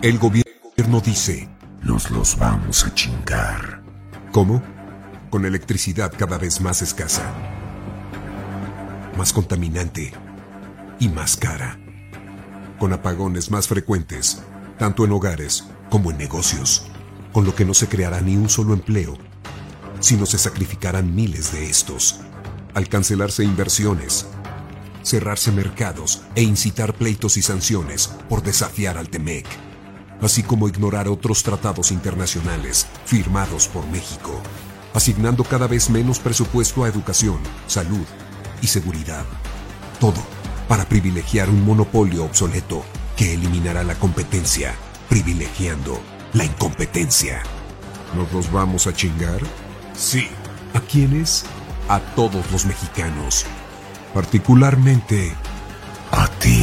El gobierno dice, nos los vamos a chingar. ¿Cómo? Con electricidad cada vez más escasa, más contaminante y más cara. Con apagones más frecuentes, tanto en hogares como en negocios, con lo que no se creará ni un solo empleo, sino se sacrificarán miles de estos, al cancelarse inversiones, cerrarse mercados e incitar pleitos y sanciones por desafiar al TEMEC, así como ignorar otros tratados internacionales firmados por México, asignando cada vez menos presupuesto a educación, salud y seguridad. Todo para privilegiar un monopolio obsoleto que eliminará la competencia, privilegiando la incompetencia. ¿Nos los vamos a chingar? Sí. ¿A quiénes? A todos los mexicanos. Particularmente a ti.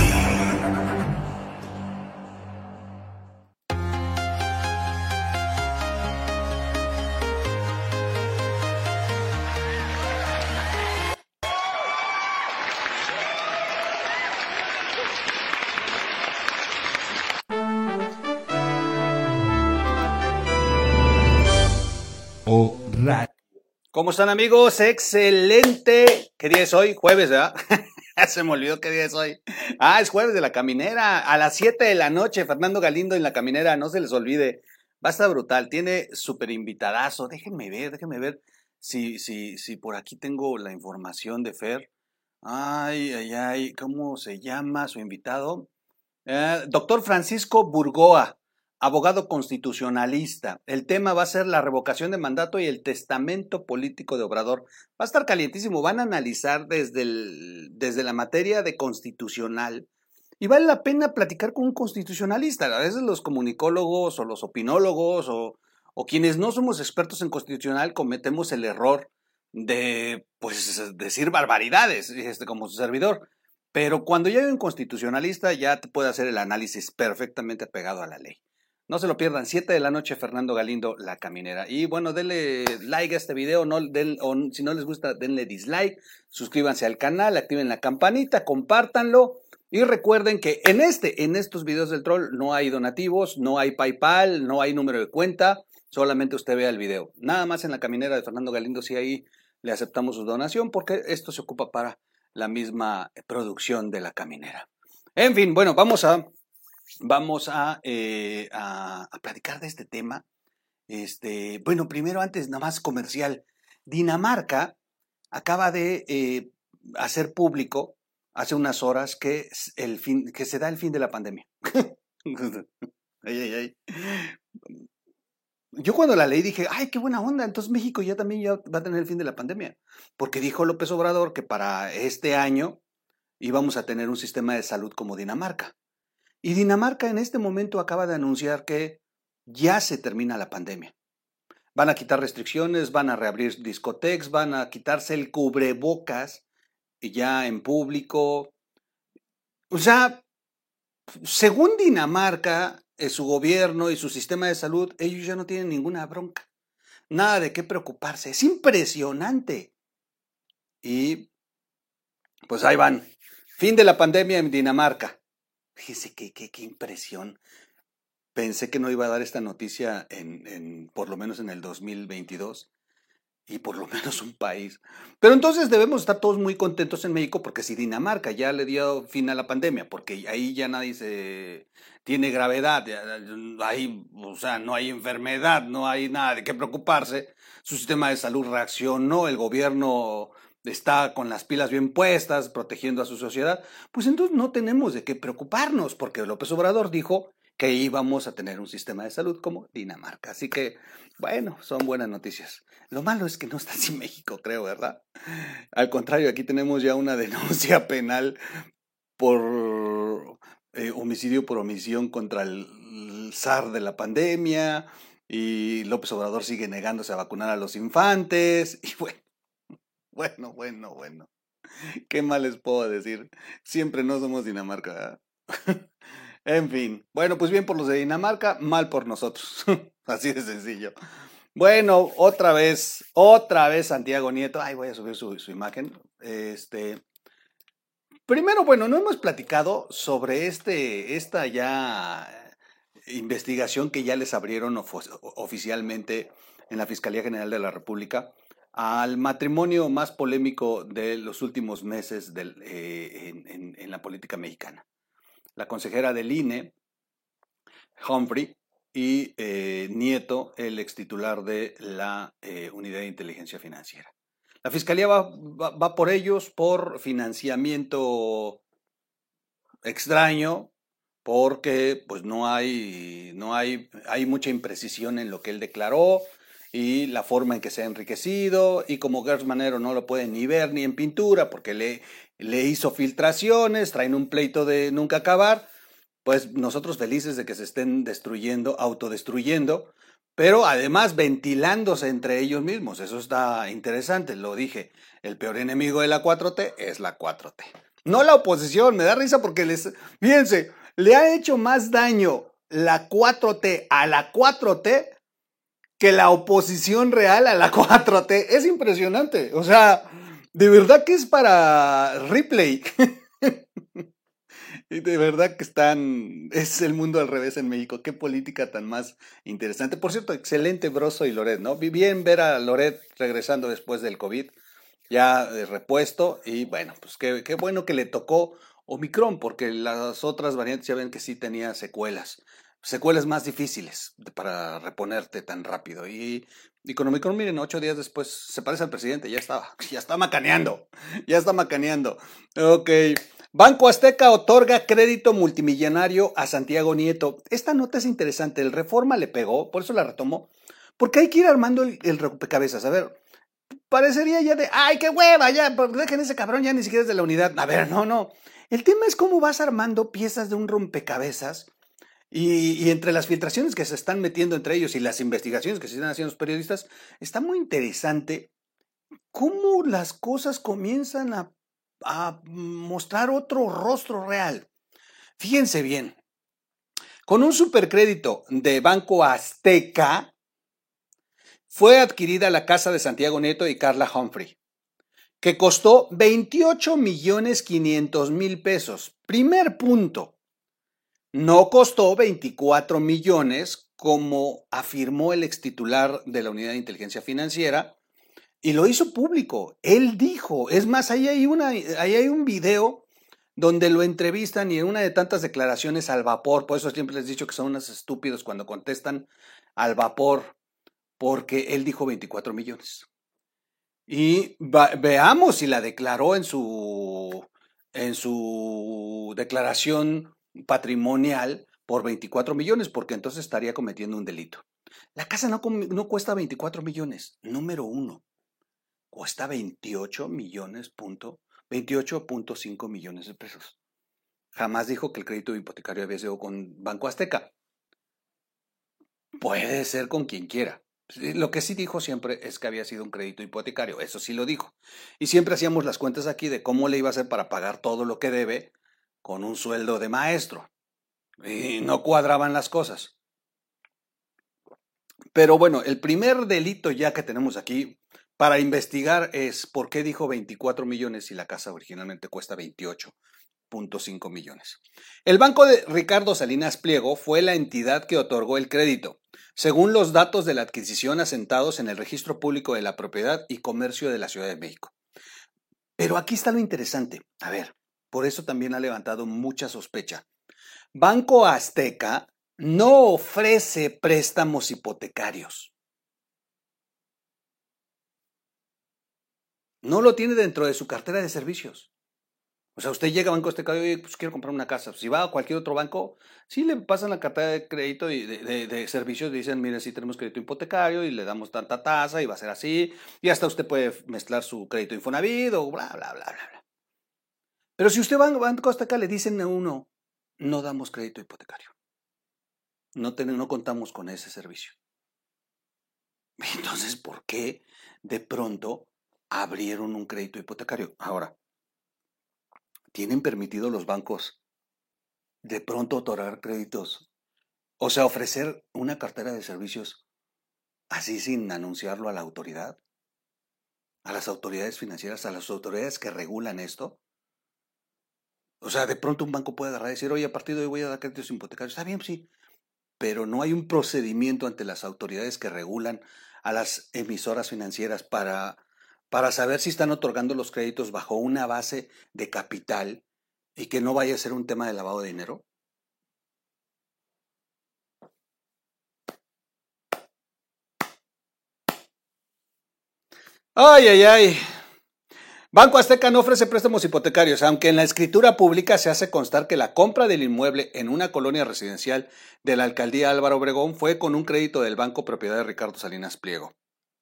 ¿Cómo están amigos? Excelente. ¿Qué día es hoy? Jueves, ¿verdad? Se me olvidó qué día es hoy. Ah, es jueves de la caminera. A las 7 de la noche, Fernando Galindo en la caminera. No se les olvide. Va a estar brutal. Tiene súper invitadazo. Déjenme ver, déjenme ver si, si, si por aquí tengo la información de Fer. Ay, ay, ay. ¿Cómo se llama su invitado? Eh, doctor Francisco Burgoa abogado constitucionalista. El tema va a ser la revocación de mandato y el testamento político de Obrador. Va a estar calientísimo. Van a analizar desde, el, desde la materia de constitucional. Y vale la pena platicar con un constitucionalista. A veces los comunicólogos o los opinólogos o, o quienes no somos expertos en constitucional cometemos el error de pues decir barbaridades, este, como su servidor. Pero cuando ya hay un constitucionalista ya te puede hacer el análisis perfectamente pegado a la ley. No se lo pierdan, 7 de la noche, Fernando Galindo, La Caminera. Y bueno, denle like a este video, no, o si no les gusta, denle dislike, suscríbanse al canal, activen la campanita, compártanlo. Y recuerden que en este, en estos videos del troll, no hay donativos, no hay PayPal, no hay número de cuenta, solamente usted vea el video. Nada más en la caminera de Fernando Galindo, si ahí le aceptamos su donación, porque esto se ocupa para la misma producción de la caminera. En fin, bueno, vamos a vamos eh, a, platicar de este tema. Este, bueno, primero, antes, nada más comercial. Dinamarca acaba de eh, hacer público hace unas horas que, el fin, que se da el fin de la pandemia. ay, ay, ay. Yo cuando la leí dije, ay, qué buena onda, entonces México ya también ya va a tener el fin de la pandemia. Porque dijo López Obrador que para este año íbamos a tener un sistema de salud como Dinamarca. Y Dinamarca en este momento acaba de anunciar que ya se termina la pandemia. Van a quitar restricciones, van a reabrir discotecas, van a quitarse el cubrebocas ya en público. O sea, según Dinamarca, eh, su gobierno y su sistema de salud, ellos ya no tienen ninguna bronca. Nada de qué preocuparse. Es impresionante. Y pues ahí van. Fin de la pandemia en Dinamarca. Fíjese qué, qué, qué impresión. Pensé que no iba a dar esta noticia en, en, por lo menos en el 2022 y por lo menos un país. Pero entonces debemos estar todos muy contentos en México porque si Dinamarca ya le dio fin a la pandemia, porque ahí ya nadie se tiene gravedad, ahí, o sea, no hay enfermedad, no hay nada de qué preocuparse, su sistema de salud reaccionó, el gobierno está con las pilas bien puestas, protegiendo a su sociedad, pues entonces no tenemos de qué preocuparnos, porque López Obrador dijo que íbamos a tener un sistema de salud como Dinamarca. Así que, bueno, son buenas noticias. Lo malo es que no está así México, creo, ¿verdad? Al contrario, aquí tenemos ya una denuncia penal por eh, homicidio por omisión contra el zar de la pandemia y López Obrador sigue negándose a vacunar a los infantes y bueno bueno, bueno, bueno. ¿Qué más les puedo decir? Siempre no somos Dinamarca. en fin. Bueno, pues bien por los de Dinamarca, mal por nosotros. Así de sencillo. Bueno, otra vez, otra vez Santiago Nieto. Ay, voy a subir su, su imagen. Este. Primero, bueno, no hemos platicado sobre este, esta ya investigación que ya les abrieron oficialmente en la Fiscalía General de la República al matrimonio más polémico de los últimos meses eh, en, la política mexicana. La consejera del INE, Humphrey, y eh, Nieto, el ex titular de la eh, Unidad de Inteligencia Financiera. La Fiscalía va, va por ellos por financiamiento extraño, porque pues no hay, no hay, hay mucha imprecisión en lo que él declaró y la forma en que se ha enriquecido y como Gertz Manero no lo pueden ni ver ni en pintura porque le, le hizo filtraciones, traen un pleito de nunca acabar, pues nosotros felices de que se estén destruyendo, autodestruyendo, pero además ventilándose entre ellos mismos. Eso está interesante, lo dije. El peor enemigo de la 4T es la 4T. No la oposición, me da risa porque les, fíjense, le ha hecho más daño la 4T a la 4T que la oposición real a la 4T. Es impresionante. O sea, de verdad que es para replay. y de verdad que están. Es el mundo al revés en México. Qué política tan más interesante. Por cierto, excelente Broso y Loret, ¿no? Bien ver a Loret regresando después del COVID, ya de repuesto. Y bueno, pues qué, qué bueno que le tocó Omicron, porque las otras variantes ya ven que sí tenía secuelas, secuelas más difíciles para reponerte tan rápido. Y, y con Omicron, miren, ocho días después se parece al presidente, ya estaba, ya está macaneando, ya está macaneando. Ok. Banco Azteca otorga crédito multimillonario a Santiago Nieto. Esta nota es interesante, el Reforma le pegó, por eso la retomó, porque hay que ir armando el, el rompecabezas. A ver, parecería ya de, ay, qué hueva, ya, pues, dejen ese cabrón, ya ni siquiera es de la unidad. A ver, no, no. El tema es cómo vas armando piezas de un rompecabezas y, entre las filtraciones que se están metiendo entre ellos y las investigaciones que se están haciendo los periodistas, está muy interesante cómo las cosas comienzan a, mostrar otro rostro real. Fíjense bien, con un supercrédito de Banco Azteca, fue adquirida la casa de Santiago Neto y Carla Humphrey que costó 28 millones 500 mil pesos. Primer punto, no costó 24 millones como afirmó el ex titular de la Unidad de Inteligencia Financiera y lo hizo público. Él dijo, es más, ahí hay, una, ahí hay un video donde lo entrevistan y en una de tantas declaraciones al vapor, por eso siempre les he dicho que son unos estúpidos cuando contestan al vapor, porque él dijo 24 millones. Y veamos si la declaró en su, en su declaración patrimonial por 24 millones, porque entonces estaría cometiendo un delito. La casa no, no cuesta 24 millones, número uno. Cuesta 28 millones, punto, 28.5 millones de pesos. Jamás dijo que el crédito hipotecario había sido con Banco Azteca. Puede ser con quien quiera. Lo que sí dijo siempre es que había sido un crédito hipotecario, eso sí lo dijo. Y siempre hacíamos las cuentas aquí de cómo le iba a hacer para pagar todo lo que debe con un sueldo de maestro. Y no cuadraban las cosas. Pero bueno, el primer delito ya que tenemos aquí para investigar es por qué dijo 24 millones si la casa originalmente cuesta 28.5 millones. El banco de Ricardo Salinas Pliego fue la entidad que otorgó el crédito según los datos de la adquisición asentados en el Registro Público de la Propiedad y Comercio de la Ciudad de México. Pero aquí está lo interesante. A ver, por eso también ha levantado mucha sospecha. Banco Azteca no ofrece préstamos hipotecarios. No lo tiene dentro de su cartera de servicios. O sea, usted llega a Banco Azteca y pues quiero comprar una casa. Si va a cualquier otro banco, sí le pasan la carta de crédito y de, servicios, dicen, mire, sí tenemos crédito hipotecario y le damos tanta tasa y va a ser así. Y hasta usted puede mezclar su crédito Infonavit o bla, bla, bla, bla. Pero si usted va a Banco Azteca, le dicen a uno, no damos crédito hipotecario. No, tenemos, no contamos con ese servicio. Entonces, ¿por qué de pronto abrieron un crédito hipotecario? Ahora, ¿tienen permitido los bancos de pronto otorgar créditos? O sea, ofrecer una cartera de servicios así sin anunciarlo a la autoridad, a las autoridades financieras, a las autoridades que regulan esto. O sea, de pronto un banco puede agarrar y decir, oye, a partir de hoy voy a dar créditos hipotecarios. Está bien, sí. pero no hay un procedimiento ante las autoridades que regulan a las emisoras financieras para, para saber si están otorgando los créditos bajo una base de capital y que no vaya a ser un tema de lavado de dinero? Ay, ay, ay. Banco Azteca no ofrece préstamos hipotecarios, aunque en la escritura pública se hace constar que la compra del inmueble en una colonia residencial de la alcaldía Álvaro Obregón fue con un crédito del banco propiedad de Ricardo Salinas Pliego,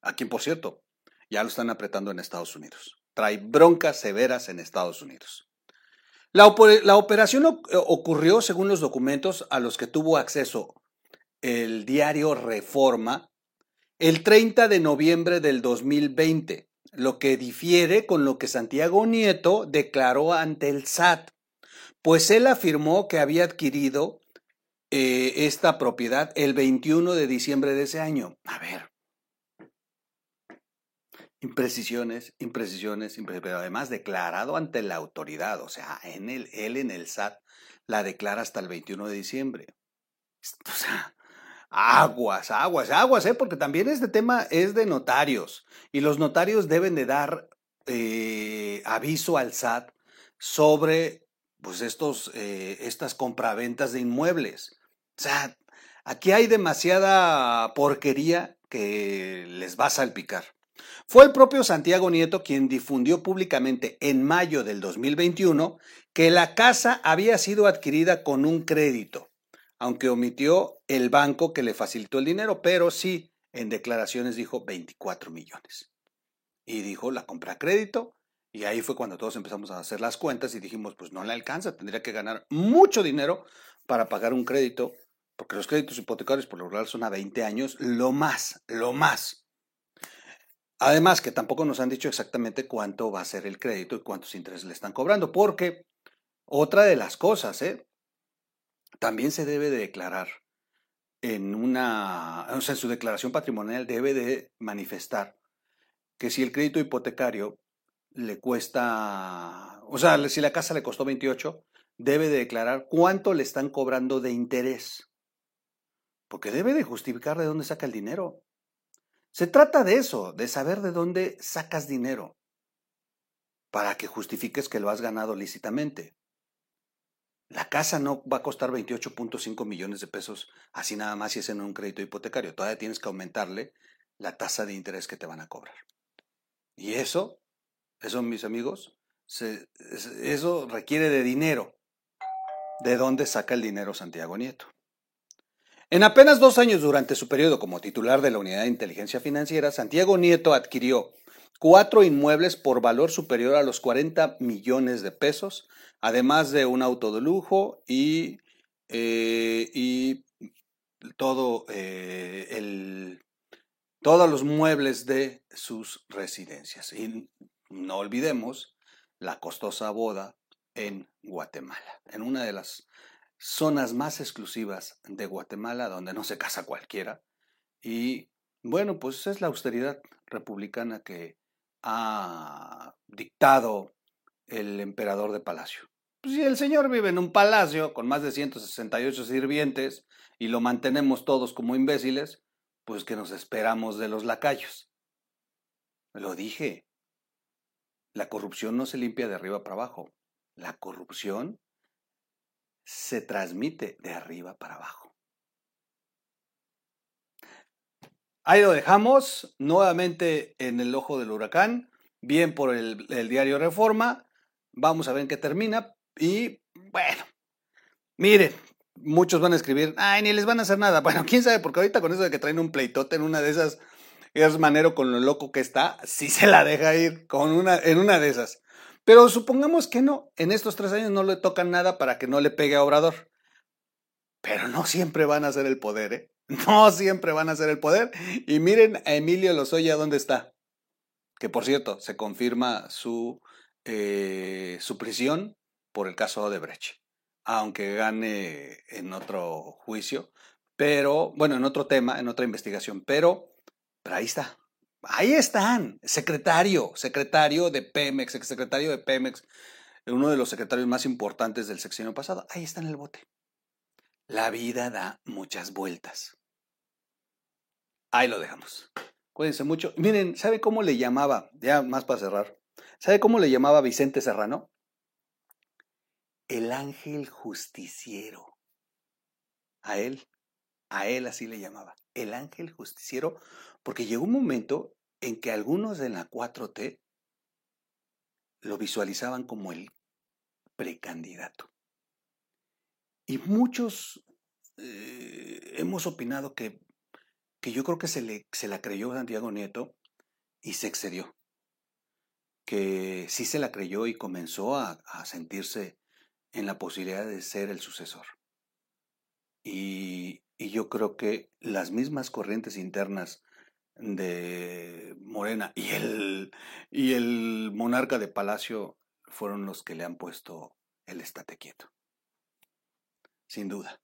a quien por cierto ya lo están apretando en Estados Unidos. Trae broncas severas en Estados Unidos. La, operación ocurrió, según los documentos a los que tuvo acceso el diario Reforma, el 30 de noviembre del 2020, lo que difiere con lo que Santiago Nieto declaró ante el SAT, pues él afirmó que había adquirido eh, esta propiedad el 21 de diciembre de ese año. A ver, imprecisiones, imprecisiones, imprecisiones, pero además declarado ante la autoridad, o sea, en el, él en el SAT la declara hasta el 21 de diciembre. O sea, aguas, aguas, aguas, ¿eh? porque también este tema es de notarios y los notarios deben de dar eh, aviso al SAT sobre pues estos, eh, estas compraventas de inmuebles. O sea, aquí hay demasiada porquería que les va a salpicar. Fue el propio Santiago Nieto quien difundió públicamente en mayo del 2021 que la casa había sido adquirida con un crédito, aunque omitió el banco que le facilitó el dinero, pero sí en declaraciones dijo 24 millones. Y dijo la compra a crédito, y ahí fue cuando todos empezamos a hacer las cuentas y dijimos, pues no le alcanza, tendría que ganar mucho dinero para pagar un crédito, porque los créditos hipotecarios por lo general son a 20 años, lo más, lo más. Además que tampoco nos han dicho exactamente cuánto va a ser el crédito y cuántos intereses le están cobrando, porque otra de las cosas, ¿eh? También se debe de declarar en una, o sea, en su declaración patrimonial debe de manifestar que si el crédito hipotecario le cuesta, o sea, si la casa le costó 28, debe de declarar cuánto le están cobrando de interés. Porque debe de justificar de dónde saca el dinero. Se trata de eso, de saber de dónde sacas dinero para que justifiques que lo has ganado lícitamente. La casa no va a costar 28.5 millones de pesos así nada más si es en un crédito hipotecario. Todavía tienes que aumentarle la tasa de interés que te van a cobrar. Y eso, eso mis amigos, eso requiere de dinero. ¿De dónde saca el dinero Santiago Nieto? En apenas dos años durante su periodo como titular de la Unidad de Inteligencia Financiera, Santiago Nieto adquirió cuatro inmuebles por valor superior a los 40 millones de pesos, además de un auto de lujo y, eh, todo eh, el, todos los muebles de sus residencias. Y no olvidemos la costosa boda en Guatemala, en una de las zonas más exclusivas de Guatemala, donde no se casa cualquiera. Y bueno, pues es la austeridad republicana que ha dictado el emperador de Palacio. Pues si el señor vive en un palacio con más de 168 sirvientes y lo mantenemos todos como imbéciles, pues que nos esperamos de los lacayos. Lo dije. La corrupción no se limpia de arriba para abajo. La corrupción se transmite de arriba para abajo. Ahí lo dejamos, nuevamente en el ojo del huracán, bien por el, diario Reforma. Vamos a ver en qué termina. Y bueno, miren, muchos van a escribir, ay, ni les van a hacer nada. Bueno, quién sabe, porque ahorita con eso de que traen un pleitote en una de esas, es manero con lo loco que está, si se la deja ir con una, en una de esas. Pero supongamos que no, en estos tres años no le tocan nada para que no le pegue a Obrador. Pero no siempre van a ser el poder, ¿eh? No siempre van a ser el poder. Y miren a Emilio Lozoya dónde está. Que por cierto, se confirma su, eh, su prisión por el caso de Brecht. Aunque gane en otro juicio. Pero, bueno, en otro tema, en otra investigación. Pero, pero ahí está. Ahí están, secretario, secretario de Pemex, secretario de Pemex, uno de los secretarios más importantes del sexenio pasado, ahí está en el bote. La vida da muchas vueltas. Ahí lo dejamos. Cuídense mucho. Miren, ¿sabe cómo le llamaba? Ya más para cerrar. ¿Sabe cómo le llamaba Vicente Serrano? El ángel justiciero. A él, a él así le llamaba. El ángel justiciero, porque llegó un momento en que algunos de la 4T lo visualizaban como el precandidato. Y muchos eh, hemos opinado que, que, yo creo que se, le, se la creyó Santiago Nieto y se excedió. Que sí se la creyó y comenzó a, a sentirse en la posibilidad de ser el sucesor. Y, y yo creo que las mismas corrientes internas de Morena y el, y el monarca de Palacio fueron los que le han puesto el estate quieto. Sin duda.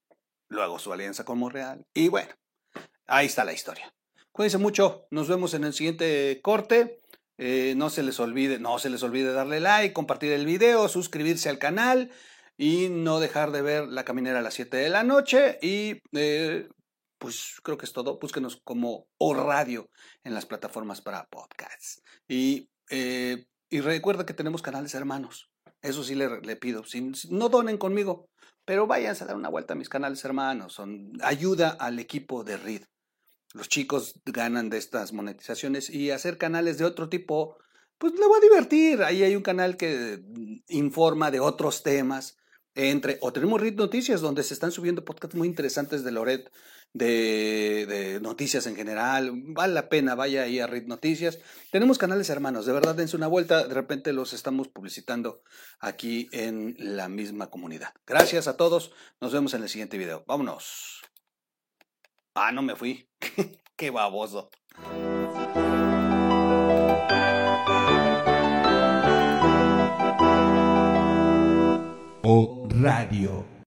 Luego su alianza con Monreal. Y bueno, ahí está la historia. Cuídense mucho. Nos vemos en el siguiente corte. Eh, no se les olvide, no se les olvide darle like, compartir el video, suscribirse al canal y no dejar de ver la caminera a las 7 de la noche. Y eh, pues creo que es todo. Búsquenos como O Radio en las plataformas para podcasts. Y, eh, y recuerda que tenemos canales hermanos. Eso sí le, le pido. Si, no donen conmigo, pero váyanse a dar una vuelta a mis canales hermanos. Son ayuda al equipo de RID. Los chicos ganan de estas monetizaciones y hacer canales de otro tipo, pues le va a divertir. Ahí hay un canal que informa de otros temas. Entre, o tenemos RID Noticias, donde se están subiendo podcasts muy interesantes de Loret, de, de, noticias en general. Vale la pena, vaya ahí a RID Noticias. Tenemos canales hermanos, de verdad dense una vuelta. De repente los estamos publicitando aquí en la misma comunidad. Gracias a todos. Nos vemos en el siguiente video. Vámonos. Ah, no me fui. Qué baboso. Radio.